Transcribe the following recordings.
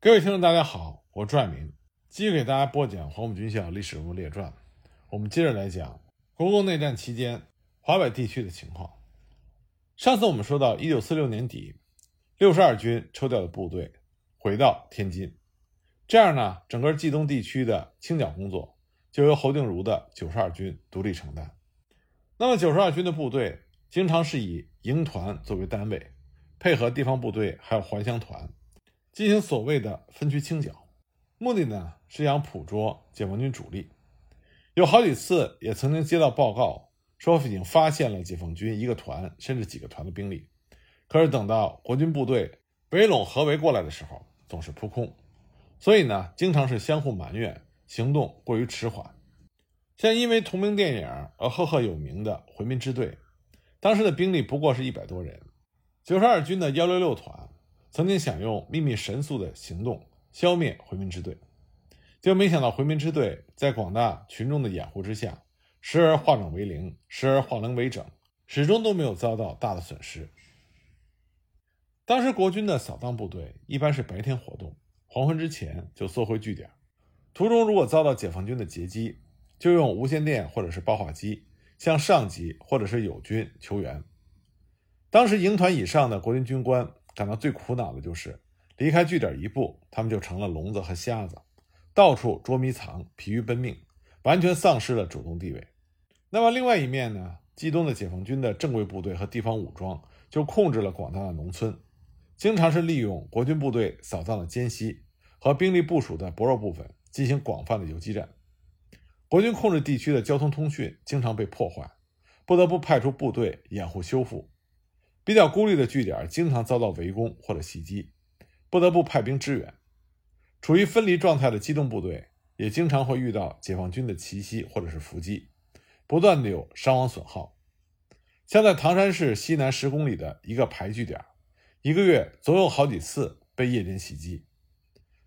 各位听众，大家好，我是朱爱明，继续给大家播讲黄埔军校历史人物列传。我们接着来讲国共内战期间华北地区的情况。上次我们说到，一九四六年底，六十二军抽调的部队回到天津，这样呢，整个冀东地区的清剿工作就由侯定茹的九十二军独立承担。那么，九十二军的部队经常是以营团作为单位，配合地方部队还有还乡团。进行所谓的分区清剿，目的呢是想捕捉解放军主力。有好几次也曾经接到报告，说已经发现了解放军一个团甚至几个团的兵力。可是等到国军部队围拢合围过来的时候，总是扑空。所以呢，经常是相互埋怨，行动过于迟缓。像因为同名电影而赫赫有名的回民支队，当时的兵力不过是一百多人。九十二军的幺六六团。曾经想用秘密神速的行动消灭回民支队，就没想到回民支队在广大群众的掩护之下，时而化整为零，时而化零为整，始终都没有遭到大的损失。当时国军的扫荡部队一般是白天活动，黄昏之前就缩回据点，途中如果遭到解放军的截击，就用无线电或者是报话机向上级或者是友军求援。当时营团以上的国军军官。感到最苦恼的就是离开据点一步，他们就成了聋子和瞎子，到处捉迷藏，疲于奔命，完全丧失了主动地位。那么另外一面呢？冀东的解放军的正规部队和地方武装就控制了广大的农村，经常是利用国军部队扫荡的间隙和兵力部署的薄弱部分进行广泛的游击战。国军控制地区的交通通讯经常被破坏，不得不派出部队掩护修复。比较孤立的据点经常遭到围攻或者袭击，不得不派兵支援。处于分离状态的机动部队也经常会遇到解放军的奇袭或者是伏击，不断的有伤亡损耗。像在唐山市西南十公里的一个排据点，一个月总有好几次被夜间袭击。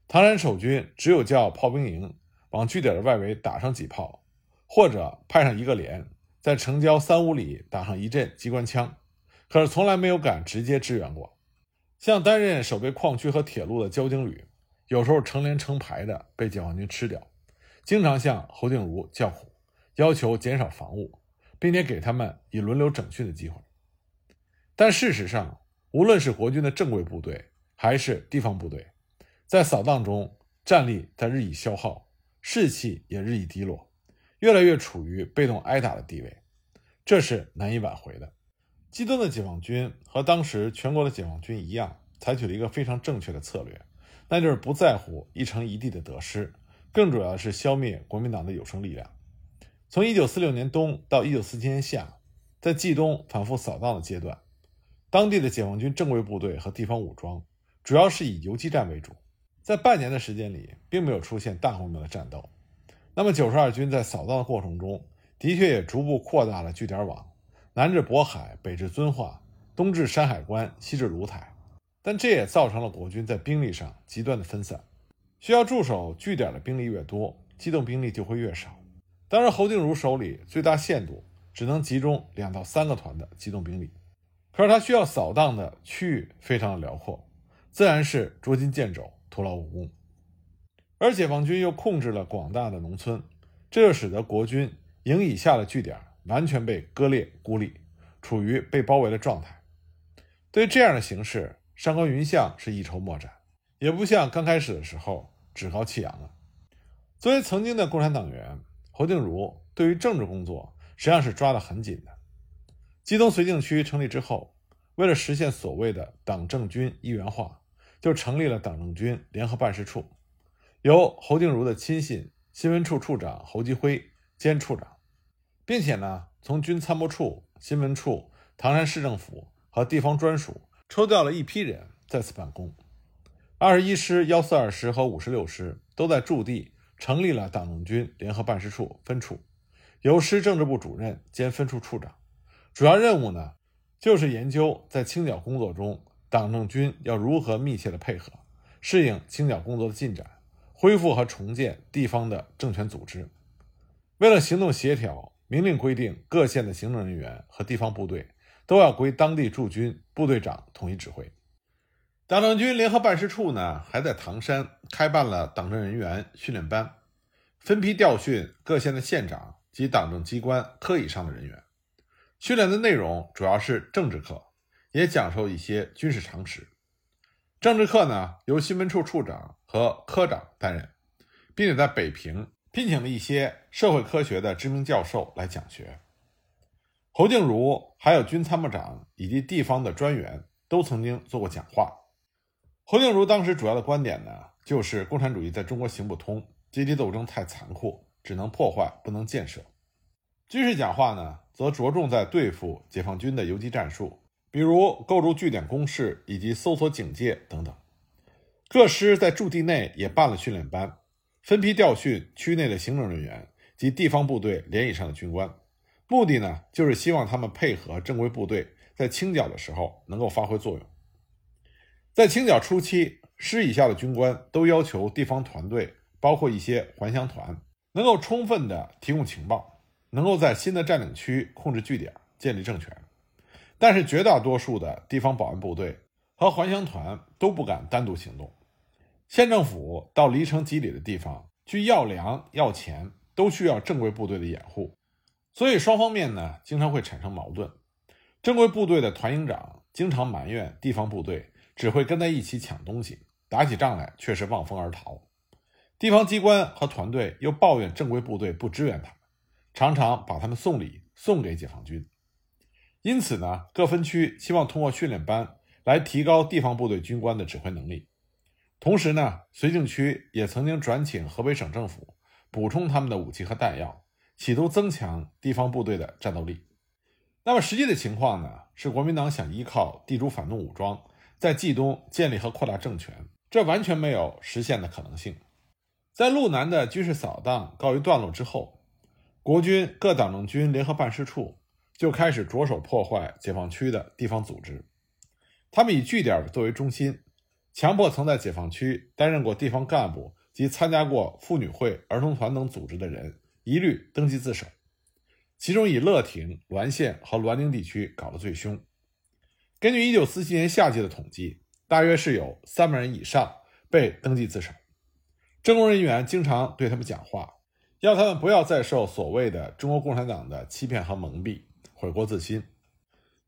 唐山守军只有叫炮兵营往据点的外围打上几炮，或者派上一个连，在城郊三五里打上一阵机关枪。可是从来没有敢直接支援过，像担任守备矿区和铁路的交警旅，有时候成连成排的被解放军吃掉，经常向侯定茹叫苦，要求减少防务，并且给他们以轮流整训的机会。但事实上，无论是国军的正规部队还是地方部队，在扫荡中战力在日益消耗，士气也日益低落，越来越处于被动挨打的地位，这是难以挽回的。冀东的解放军和当时全国的解放军一样，采取了一个非常正确的策略，那就是不在乎一城一地的得失，更主要是消灭国民党的有生力量。从1946年冬到1947年夏，在冀东反复扫荡的阶段，当地的解放军正规部队和地方武装主要是以游击战为主，在半年的时间里，并没有出现大规模的战斗。那么九十二军在扫荡的过程中，的确也逐步扩大了据点网。南至渤海，北至遵化，东至山海关，西至芦台，但这也造成了国军在兵力上极端的分散。需要驻守据点的兵力越多，机动兵力就会越少。当然，侯定茹手里最大限度只能集中两到三个团的机动兵力，可是他需要扫荡的区域非常的辽阔，自然是捉襟见肘，徒劳无功。而解放军又控制了广大的农村，这就使得国军营以下的据点。完全被割裂孤立，处于被包围的状态。对于这样的形势，上官云相是一筹莫展，也不像刚开始的时候趾高气扬了。作为曾经的共产党员，侯静茹对于政治工作实际上是抓得很紧的。冀东绥靖区成立之后，为了实现所谓的党政军一元化，就成立了党政军联合办事处，由侯静茹的亲信新闻处处长侯基辉兼处长。并且呢，从军参谋处、新闻处、唐山市政府和地方专署抽调了一批人在此办公。二十一师、幺四二师和五十六师都在驻地成立了党政军联合办事处分处，由师政治部主任兼分处处长。主要任务呢，就是研究在清剿工作中，党政军要如何密切的配合，适应清剿工作的进展，恢复和重建地方的政权组织。为了行动协调。明令规定，各县的行政人员和地方部队都要归当地驻军部队长统一指挥。党政军联合办事处呢，还在唐山开办了党政人员训练班，分批调训各县的县长及党政机关科以上的人员。训练的内容主要是政治课，也讲授一些军事常识。政治课呢，由新闻处处长和科长担任，并且在北平聘请了一些社会科学的知名教授来讲学。侯静茹还有军参谋长以及地方的专员都曾经做过讲话。侯静茹当时主要的观点呢，就是共产主义在中国行不通，阶级斗争太残酷，只能破坏，不能建设。军事讲话呢，则着重在对付解放军的游击战术，比如构筑据点工事以及搜索警戒等等。各师在驻地内也办了训练班，分批调训区内的行政人员及地方部队连以上的军官，目的呢，就是希望他们配合正规部队，在清剿的时候能够发挥作用。在清剿初期，师以下的军官都要求地方团队，包括一些还乡团，能够充分的提供情报，能够在新的占领区控制据点，建立政权。但是绝大多数的地方保安部队和还乡团都不敢单独行动。县政府到离城几里的地方去要粮要钱，都需要正规部队的掩护，所以双方面呢经常会产生矛盾。正规部队的团营长经常埋怨地方部队。只会跟在一起抢东西，打起仗来却是望风而逃。地方机关和团队又抱怨正规部队不支援他们，常常把他们送礼送给解放军。因此呢，各分区希望通过训练班来提高地方部队军官的指挥能力。同时呢，绥靖区也曾经转请河北省政府补充他们的武器和弹药，企图增强地方部队的战斗力。那么实际的情况呢，是国民党想依靠地主反动武装。在冀东建立和扩大政权，这完全没有实现的可能性。在路南的军事扫荡告一段落之后，国军各党政军联合办事处就开始着手破坏解放区的地方组织。他们以据点作为中心，强迫曾在解放区担任过地方干部及参加过妇女会、儿童团等组织的人一律登记自首。其中以乐亭、滦县和滦宁地区搞得最凶。根据一九四七年夏季的统计，大约是有三万人以上被登记自首。政工人员经常对他们讲话，要他们不要再受所谓的中国共产党的欺骗和蒙蔽，悔过自新。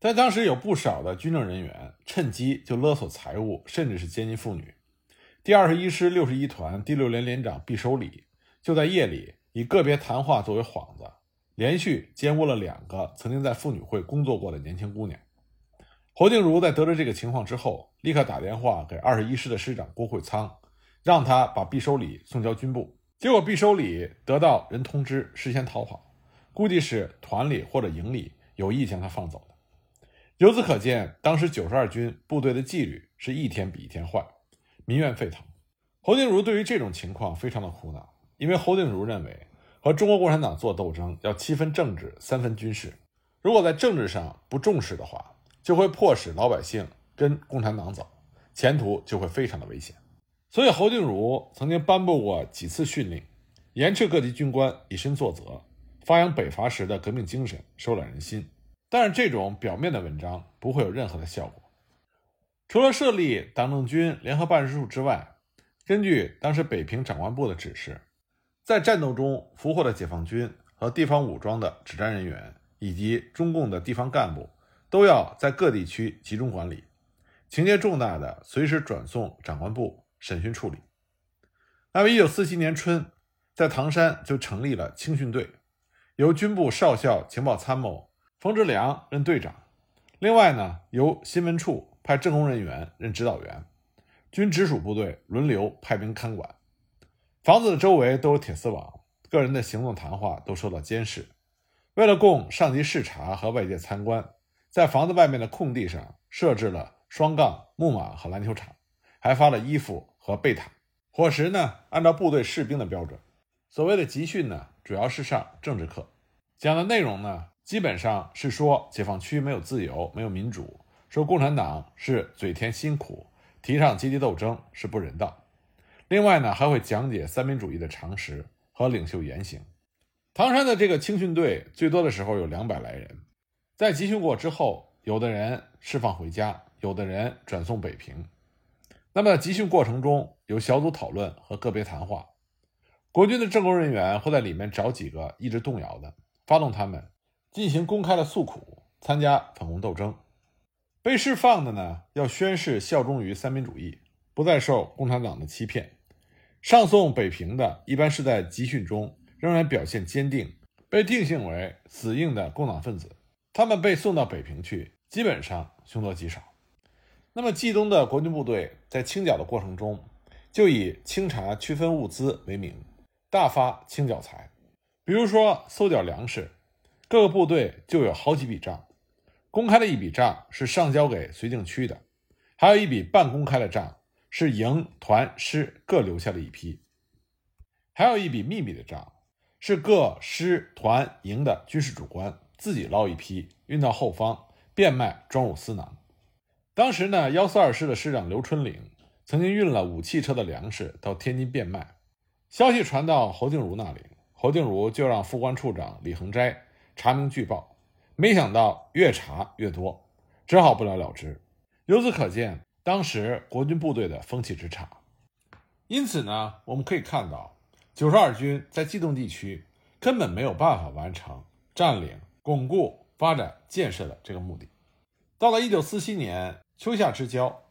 但当时有不少的军政人员趁机就勒索财物，甚至是奸淫妇女。第二十一师六十一团第六连连长毕守礼就在夜里以个别谈话作为幌子，连续奸污了两个曾经在妇女会工作过的年轻姑娘。侯静茹在得知这个情况之后，立刻打电话给二十一师的师长郭会仓，让他把毕守礼送交军部。结果毕守礼得到人通知，事先逃跑，估计是团里或者营里有意将他放走的。由此可见，当时九十二军部队的纪律是一天比一天坏，民怨沸腾。侯静茹对于这种情况非常的苦恼，因为侯静茹认为和中国共产党做斗争要七分政治，三分军事。如果在政治上不重视的话，就会迫使老百姓跟共产党走，前途就会非常的危险。所以侯静茹曾经颁布过几次训令，严斥各级军官以身作则，发扬北伐时的革命精神，收揽人心。但是这种表面的文章不会有任何的效果。除了设立党政军联合办事处之外，根据当时北平长官部的指示，在战斗中俘获的解放军和地方武装的指战人员，以及中共的地方干部。都要在各地区集中管理，情节重大的随时转送长官部审讯处理。那么，一九四七年春，在唐山就成立了青训队，由军部少校情报参谋冯志良任队长。另外呢，由新闻处派政工人员任指导员，军直属部队轮流派兵看管。房子的周围都有铁丝网，个人的行动谈话都受到监视。为了供上级视察和外界参观。在房子外面的空地上设置了双杠、木马和篮球场，还发了衣服和被毯。伙食呢，按照部队士兵的标准。所谓的集训呢，主要是上政治课，讲的内容呢，基本上是说解放区没有自由，没有民主，说共产党是嘴甜心苦，提倡阶级斗争是不人道。另外呢，还会讲解三民主义的常识和领袖言行。唐山的这个青训队最多的时候有两百来人。在集训过之后，有的人释放回家，有的人转送北平。那么集训过程中有小组讨论和个别谈话，国军的政工人员会在里面找几个意志动摇的，发动他们进行公开的诉苦，参加反共斗争。被释放的呢，要宣誓效忠于三民主义，不再受共产党的欺骗。上送北平的，一般是在集训中仍然表现坚定，被定性为死硬的共党分子。他们被送到北平去，基本上凶多吉少。那么，冀东的国军部队在清剿的过程中，就以清查区分物资为名，大发清剿财。比如说，搜缴粮食，各个部队就有好几笔账。公开的一笔账是上交给绥靖区的，还有一笔半公开的账是营、团、师各留下的一批，还有一笔秘密的账是各师、团、营的军事主官。自己捞一批，运到后方变卖，装入私囊。当时呢，幺四二师的师长刘春岭曾经运了五汽车的粮食到天津变卖。消息传到侯静茹那里，侯静茹就让副官处长李恒斋查明据报。没想到越查越多，只好不了了之。由此可见，当时国军部队的风气之差。因此呢，我们可以看到，九十二军在冀东地区根本没有办法完成占领。巩固、发展、建设的这个目的，到了一九四七年秋夏之交，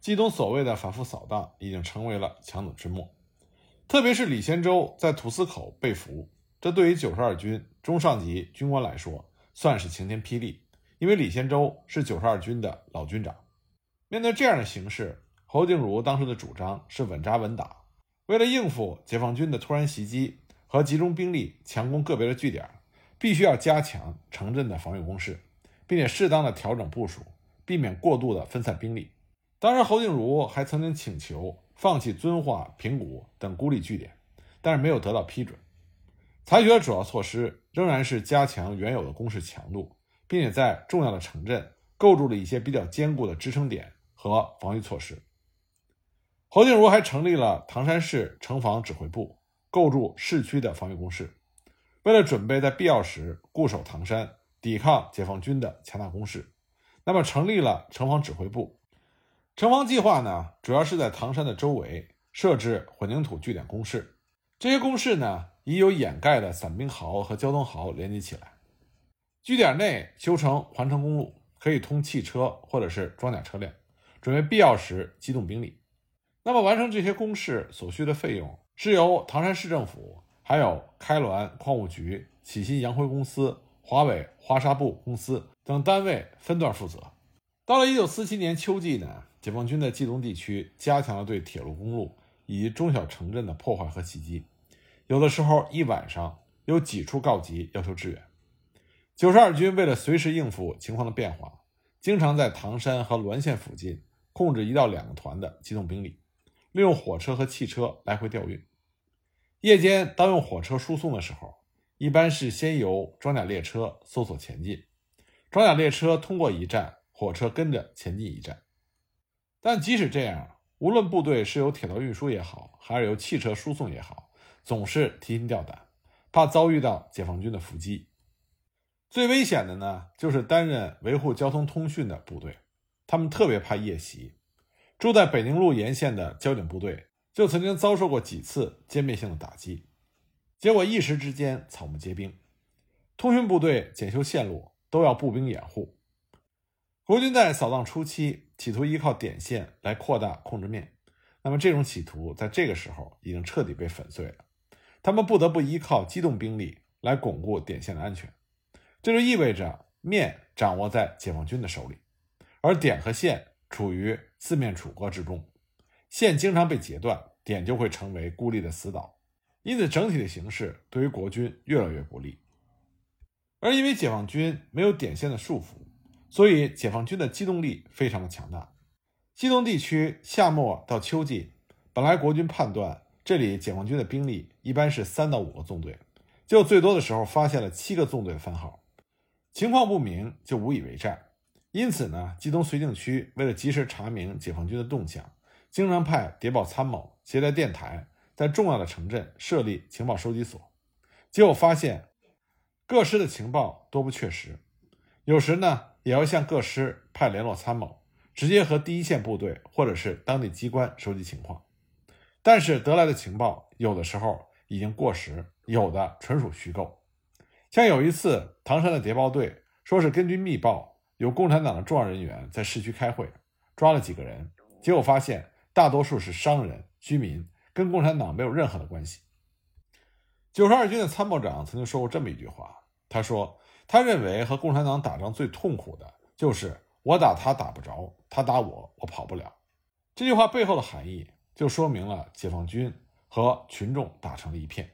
冀东所谓的反复扫荡已经成为了强弩之末。特别是李先洲在土司口被俘，这对于九十二军中上级军官来说算是晴天霹雳，因为李先洲是九十二军的老军长。面对这样的形势，侯静茹当时的主张是稳扎稳打，为了应付解放军的突然袭击和集中兵力强攻个别的据点。必须要加强城镇的防御工事，并且适当的调整部署，避免过度的分散兵力。当然，侯静茹还曾经请求放弃遵化、平谷等孤立据点，但是没有得到批准。采取的主要措施仍然是加强原有的攻势强度，并且在重要的城镇构筑了一些比较坚固的支撑点和防御措施。侯静茹还成立了唐山市城防指挥部，构筑市区的防御工事。为了准备在必要时固守唐山，抵抗解放军的强大攻势，那么成立了城防指挥部。城防计划呢，主要是在唐山的周围设置混凝土据点工事。这些工事呢，已有掩盖的散兵壕和交通壕连接起来。据点内修成环城公路，可以通汽车或者是装甲车辆，准备必要时机动兵力。那么完成这些工事所需的费用，是由唐山市政府。还有开滦矿务局、启新洋灰公司、华北花纱布公司等单位分段负责。到了1947年秋季呢，解放军在冀东地区加强了对铁路、公路以及中小城镇的破坏和袭击，有的时候一晚上有几处告急要求支援。九十二军为了随时应付情况的变化，经常在唐山和滦县附近控制一到两个团的机动兵力，利用火车和汽车来回调运。夜间当用火车输送的时候，一般是先由装甲列车搜索前进，装甲列车通过一站，火车跟着前进一站。但即使这样，无论部队是由铁道运输也好，还是由汽车输送也好，总是提心吊胆，怕遭遇到解放军的伏击。最危险的呢，就是担任维护交通通讯的部队，他们特别怕夜袭。住在北宁路沿线的交警部队。就曾经遭受过几次歼灭性的打击，结果一时之间草木皆兵。通讯部队检修线路都要步兵掩护。国军在扫荡初期企图依靠点线来扩大控制面，那么这种企图在这个时候已经彻底被粉碎了。他们不得不依靠机动兵力来巩固点线的安全，这就意味着面掌握在解放军的手里，而点和线处于四面楚歌之中。线经常被截断，点就会成为孤立的死岛，因此整体的形势对于国军越来越不利。而因为解放军没有点线的束缚，所以解放军的机动力非常的强大。冀东地区夏末到秋季，本来国军判断这里解放军的兵力一般是三到五个纵队，就最多的时候发现了七个纵队番号，情况不明就无以为战。因此呢，冀东绥靖区为了及时查明解放军的动向。经常派谍报参谋携带电台，在重要的城镇设立情报收集所，结果发现各师的情报多不确实。有时呢，也要向各师派联络参谋，直接和第一线部队或者是当地机关收集情况。但是得来的情报有的时候已经过时，有的纯属虚构。像有一次，唐山的谍报队说是根据密报，有共产党的重要人员在市区开会，抓了几个人，结果发现大多数是商人、居民，跟共产党没有任何的关系。九十二军的参谋长曾经说过这么一句话，他说：“他认为和共产党打仗最痛苦的就是我打他打不着，他打我我跑不了。”这句话背后的含义就说明了解放军和群众打成了一片，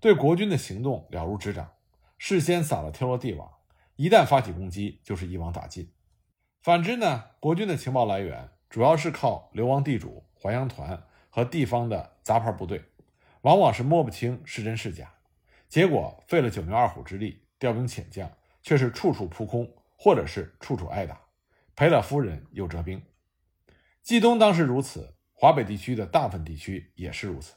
对国军的行动了如指掌。事先撒了天罗地网，一旦发起攻击，就是一网打尽。反之呢，国军的情报来源主要是靠流亡地主、淮阳团和地方的杂牌部队，往往是摸不清是真是假。结果费了九牛二虎之力，调兵遣将，却是处处扑空，或者是处处挨打，赔了夫人又折兵。冀东当时如此，华北地区的大部分地区也是如此。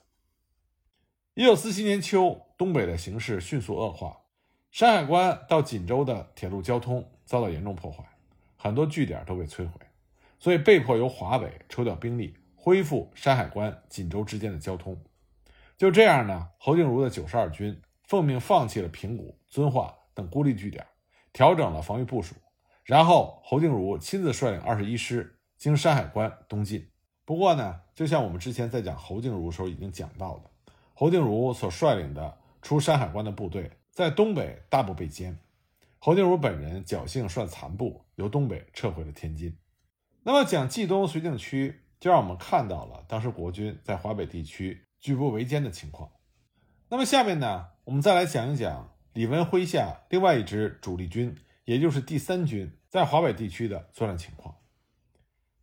一九四七年秋，东北的形势迅速恶化。山海关到锦州的铁路交通遭到严重破坏，很多据点都被摧毁，所以被迫由华北抽调兵力恢复山海关、锦州之间的交通。就这样呢，侯静茹的九十二军奉命放弃了平谷、遵化等孤立据点，调整了防御部署，然后侯静茹亲自率领二十一师经山海关东进。不过呢，就像我们之前在讲侯静茹时候已经讲到的，侯静茹所率领的出山海关的部队。在东北大部被歼，侯静茹本人侥幸率残部由东北撤回了天津。那么讲冀东绥靖区，就让我们看到了当时国军在华北地区举步维艰的情况。那么下面呢，我们再来讲一讲李文麾下另外一支主力军，也就是第三军在华北地区的作战情况。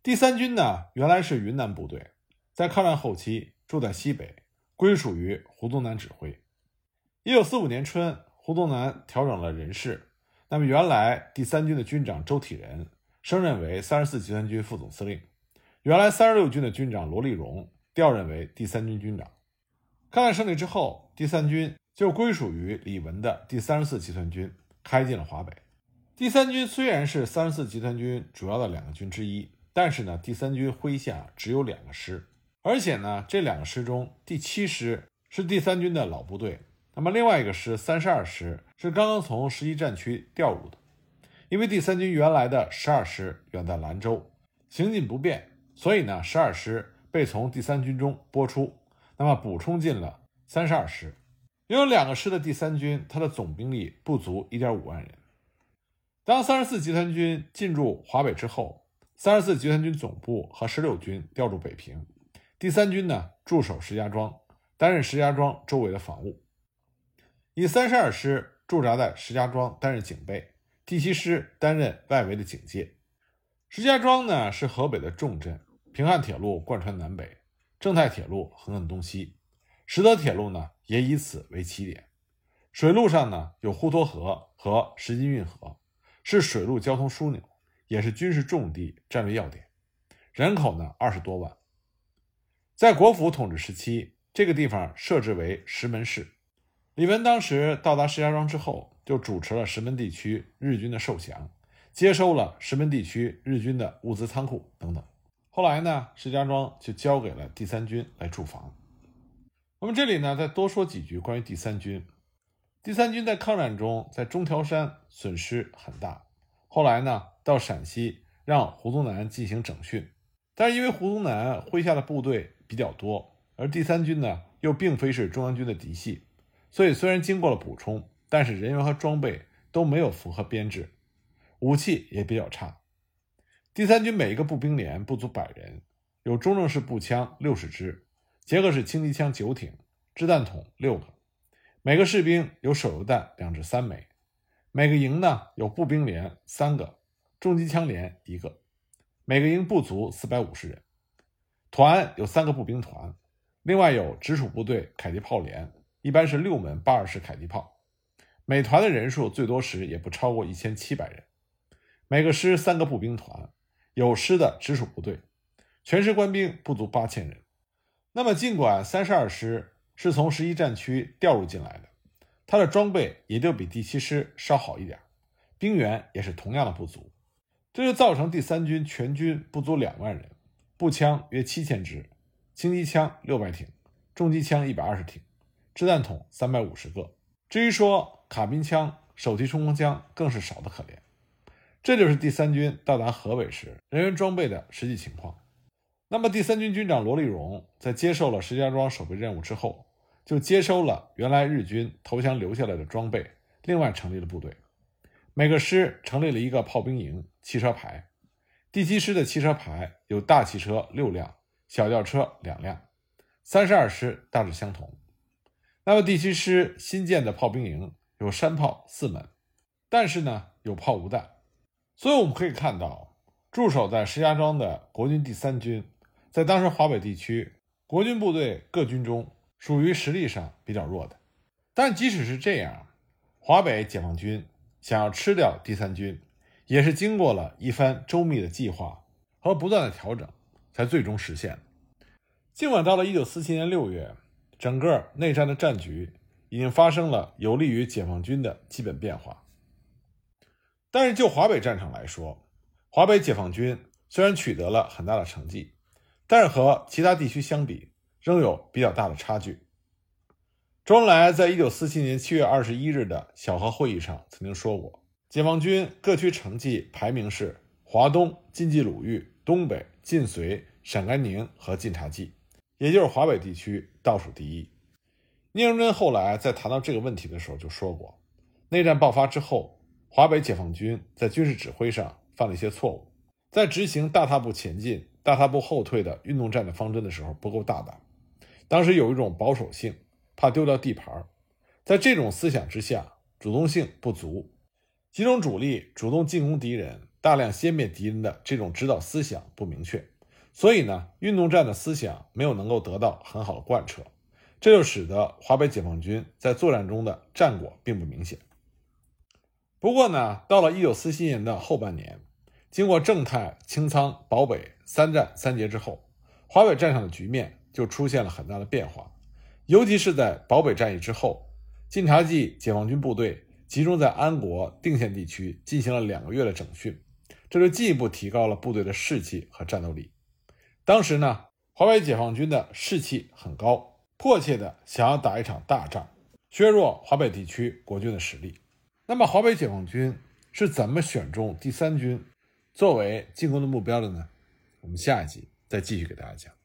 第三军呢，原来是云南部队，在抗战后期住在西北，归属于胡宗南指挥。一九四五年春，胡宗南调整了人事，那么原来第三军的军长周体仁升任为三十四集团军副总司令，原来三十六军的军长罗立荣调任为第三军军长。抗战胜利之后，第三军就归属于李文的第三十四集团军，开进了华北。第三军虽然是三十四集团军主要的两个军之一，但是呢，第三军麾下只有两个师，而且呢，这两个师中第七师是第三军的老部队。那么另外一个师三十二师是刚刚从十一战区调入的，因为第三军原来的十二师远在兰州，行进不便，所以呢十二师被从第三军中拨出，那么补充进了三十二师。拥有两个师的第三军，它的总兵力不足一点五万人。当三十四集团军进驻华北之后，三十四集团军总部和十六军调驻北平，第三军呢驻守石家庄，担任石家庄周围的防务。以三十二师驻扎在石家庄担任警备，第七师担任外围的警戒。石家庄呢是河北的重镇，平汉铁路贯穿南北，正太铁路横亘东西，实德铁路呢也以此为起点。水路上呢有滹沱河和石津运河，是水路交通枢纽，也是军事重地、战略要点。人口呢二十多万。在国府统治时期，这个地方设置为石门市。李文当时到达石家庄之后，就主持了石门地区日军的受降，接收了石门地区日军的物资仓库等等。后来呢，石家庄就交给了第三军来驻防。那么这里呢，再多说几句关于第三军。第三军在抗战中在中条山损失很大，后来呢，到陕西让胡宗南进行整训，但是因为胡宗南麾下的部队比较多，而第三军呢又并非是中央军的嫡系。所以，虽然经过了补充，但是人员和装备都没有符合编制，武器也比较差。第三军每一个步兵连不足百人，有中正式步枪六十支，捷克式轻机枪九挺，掷弹筒六个。每个士兵有手榴弹两至三枚。每个营呢有步兵连三个，重机枪连一个。每个营不足四百五十人。团有三个步兵团，另外有直属部队迫击炮连。一般是六门八二式迫击炮，每团的人数最多时也不超过一千七百人。每个师三个步兵团，有师的直属部队，全师官兵不足八千人。那么，尽管三十二师是从十一战区调入进来的，它的装备也就比第七师稍好一点，兵员也是同样的不足。这就造成第三军全军不足两万人，步枪约七千支，轻机枪六百挺，重机枪一百二十挺，掷弹筒三百五十个。至于说卡宾枪、手提冲锋枪，更是少得可怜。这就是第三军到达河北时人员装备的实际情况。那么，第三军军长罗立荣在接受了石家庄守备任务之后，就接收了原来日军投降留下来的装备，另外成立了部队。每个师成立了一个炮兵营、汽车排。第七师的汽车排有大汽车六辆，小轿车两辆。三十二师大致相同。那么，第七师新建的炮兵营有山炮四门，但是呢，有炮无弹。所以我们可以看到，驻守在石家庄的国军第三军。在当时华北地区，国军部队各军中属于实力上比较弱的。但即使是这样，华北解放军想要吃掉第三军，也是经过了一番周密的计划和不断的调整，才最终实现。尽管到了1947年6月，整个内战的战局已经发生了有利于解放军的基本变化，但是就华北战场来说，华北解放军虽然取得了很大的成绩。但是和其他地区相比，仍有比较大的差距。周恩来在一九四七年七月二十一日的小河会议上曾经说过，解放军各区成绩排名是华东、晋冀鲁豫、东北、晋绥、陕甘宁和晋察冀，也就是华北地区倒数第一。聂荣臻后来在谈到这个问题的时候就说过，内战爆发之后，华北解放军在军事指挥上犯了一些错误，在执行大踏步前进。大踏步后退的运动战的方针的时候不够大胆，当时有一种保守性，怕丢掉地盘，在这种思想之下，主动性不足，集中主力主动进攻敌人，大量歼灭敌人的这种指导思想不明确，所以呢，运动战的思想没有能够得到很好的贯彻，这就使得华北解放军在作战中的战果并不明显。不过呢，到了一九四七年的后半年。经过正太、清仓、保北三战三捷之后，华北战场的局面就出现了很大的变化。尤其是在保北战役之后，晋察冀解放军部队集中在安国、定县地区进行了两个月的整训，这就进一步提高了部队的士气和战斗力。当时呢，华北解放军的士气很高，迫切的想要打一场大仗，削弱华北地区国军的实力。那么，华北解放军是怎么选中第三军？作为进攻的目标的呢，我们下一集再继续给大家讲。